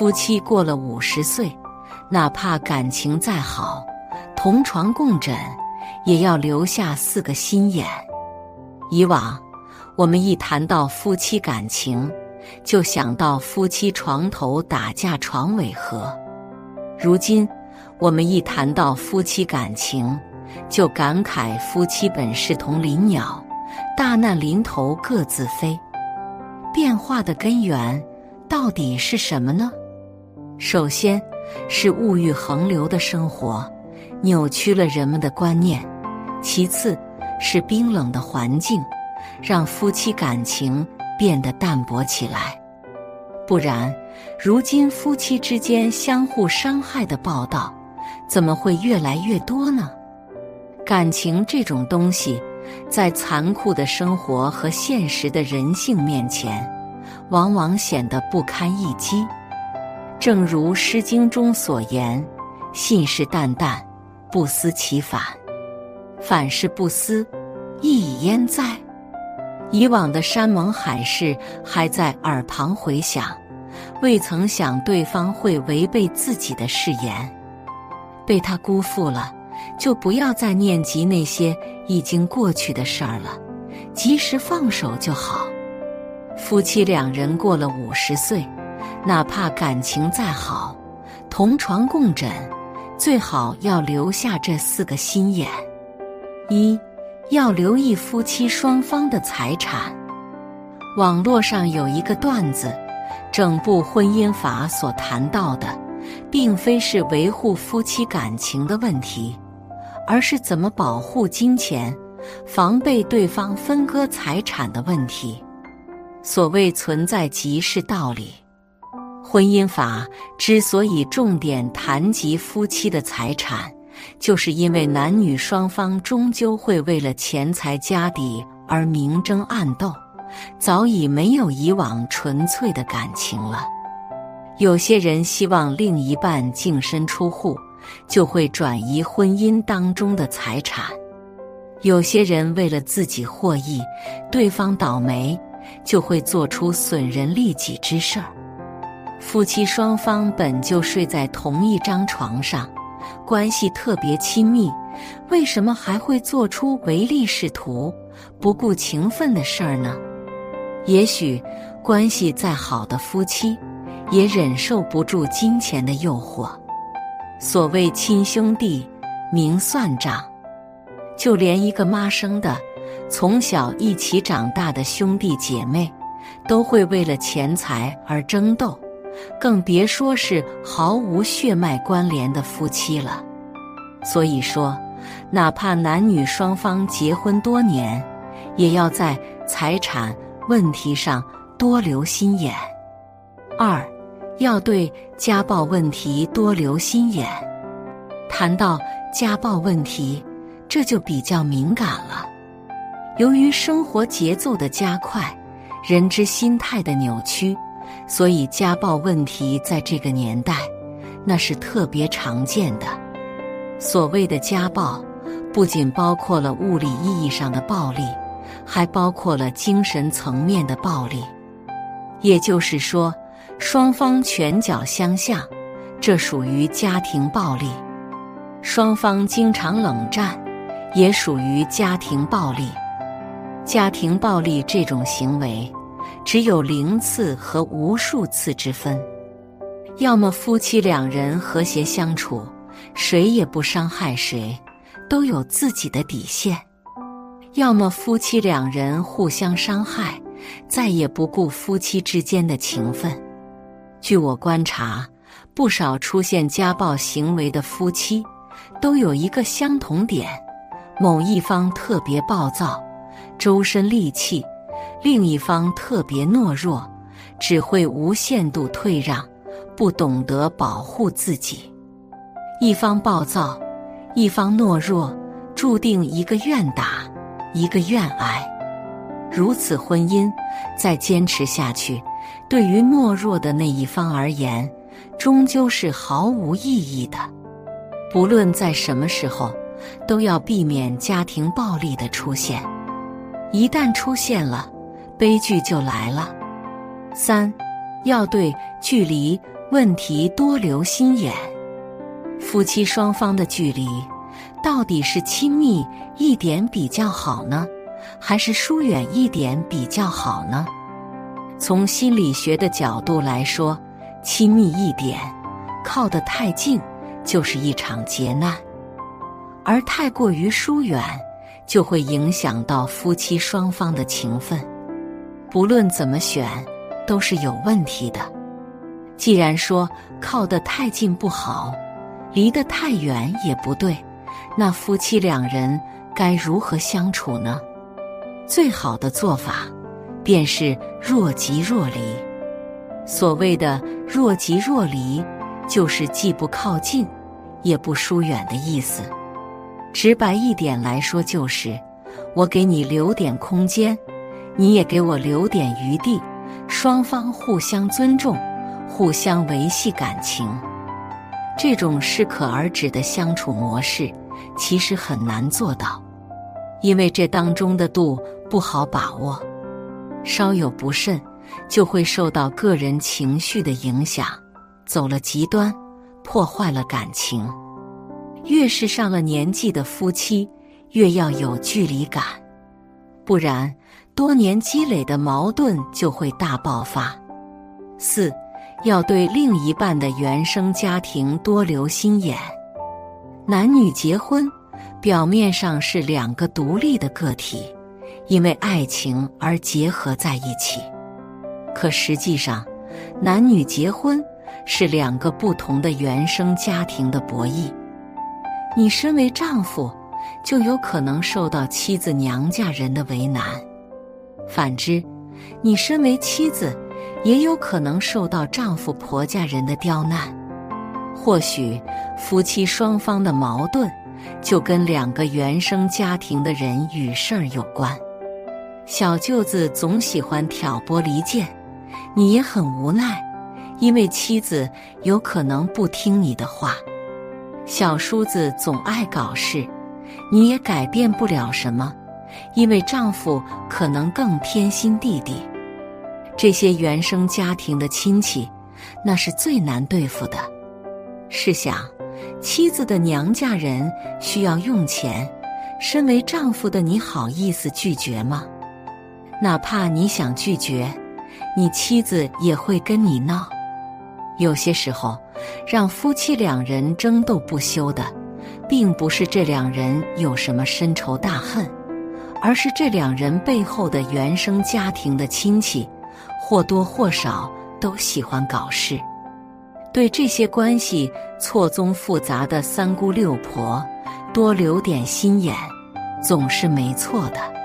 夫妻过了五十岁，哪怕感情再好，同床共枕，也要留下四个心眼。以往，我们一谈到夫妻感情，就想到夫妻床头打架、床尾和；如今，我们一谈到夫妻感情，就感慨夫妻本是同林鸟，大难临头各自飞。变化的根源到底是什么呢？首先是物欲横流的生活扭曲了人们的观念，其次是冰冷的环境让夫妻感情变得淡薄起来。不然，如今夫妻之间相互伤害的报道怎么会越来越多呢？感情这种东西。在残酷的生活和现实的人性面前，往往显得不堪一击。正如《诗经》中所言：“信誓旦旦，不思其反。反是不思，意已焉在？”以往的山盟海誓还在耳旁回响，未曾想对方会违背自己的誓言，被他辜负了。就不要再念及那些已经过去的事儿了，及时放手就好。夫妻两人过了五十岁，哪怕感情再好，同床共枕，最好要留下这四个心眼：一要留意夫妻双方的财产。网络上有一个段子，整部婚姻法所谈到的，并非是维护夫妻感情的问题。而是怎么保护金钱，防备对方分割财产的问题。所谓存在即是道理。婚姻法之所以重点谈及夫妻的财产，就是因为男女双方终究会为了钱财家底而明争暗斗，早已没有以往纯粹的感情了。有些人希望另一半净身出户。就会转移婚姻当中的财产。有些人为了自己获益，对方倒霉，就会做出损人利己之事儿。夫妻双方本就睡在同一张床上，关系特别亲密，为什么还会做出唯利是图、不顾情分的事儿呢？也许关系再好的夫妻，也忍受不住金钱的诱惑。所谓亲兄弟明算账，就连一个妈生的、从小一起长大的兄弟姐妹，都会为了钱财而争斗，更别说是毫无血脉关联的夫妻了。所以说，哪怕男女双方结婚多年，也要在财产问题上多留心眼。二。要对家暴问题多留心眼。谈到家暴问题，这就比较敏感了。由于生活节奏的加快，人之心态的扭曲，所以家暴问题在这个年代，那是特别常见的。所谓的家暴，不仅包括了物理意义上的暴力，还包括了精神层面的暴力。也就是说。双方拳脚相向，这属于家庭暴力；双方经常冷战，也属于家庭暴力。家庭暴力这种行为，只有零次和无数次之分。要么夫妻两人和谐相处，谁也不伤害谁，都有自己的底线；要么夫妻两人互相伤害，再也不顾夫妻之间的情分。据我观察，不少出现家暴行为的夫妻，都有一个相同点：某一方特别暴躁，周身戾气；另一方特别懦弱，只会无限度退让，不懂得保护自己。一方暴躁，一方懦弱，注定一个愿打，一个愿挨。如此婚姻再坚持下去。对于懦弱的那一方而言，终究是毫无意义的。不论在什么时候，都要避免家庭暴力的出现。一旦出现了，悲剧就来了。三，要对距离问题多留心眼。夫妻双方的距离，到底是亲密一点比较好呢，还是疏远一点比较好呢？从心理学的角度来说，亲密一点，靠得太近就是一场劫难；而太过于疏远，就会影响到夫妻双方的情分。不论怎么选，都是有问题的。既然说靠得太近不好。离得太远也不对，那夫妻两人该如何相处呢？最好的做法便是若即若离。所谓的若即若离，就是既不靠近，也不疏远的意思。直白一点来说，就是我给你留点空间，你也给我留点余地，双方互相尊重，互相维系感情。这种适可而止的相处模式，其实很难做到，因为这当中的度不好把握，稍有不慎，就会受到个人情绪的影响，走了极端，破坏了感情。越是上了年纪的夫妻，越要有距离感，不然多年积累的矛盾就会大爆发。四。要对另一半的原生家庭多留心眼。男女结婚，表面上是两个独立的个体，因为爱情而结合在一起。可实际上，男女结婚是两个不同的原生家庭的博弈。你身为丈夫，就有可能受到妻子娘家人的为难；反之，你身为妻子。也有可能受到丈夫婆家人的刁难，或许夫妻双方的矛盾就跟两个原生家庭的人与事儿有关。小舅子总喜欢挑拨离间，你也很无奈，因为妻子有可能不听你的话。小叔子总爱搞事，你也改变不了什么，因为丈夫可能更偏心弟弟。这些原生家庭的亲戚，那是最难对付的。试想，妻子的娘家人需要用钱，身为丈夫的你好意思拒绝吗？哪怕你想拒绝，你妻子也会跟你闹。有些时候，让夫妻两人争斗不休的，并不是这两人有什么深仇大恨，而是这两人背后的原生家庭的亲戚。或多或少都喜欢搞事，对这些关系错综复杂的三姑六婆多留点心眼，总是没错的。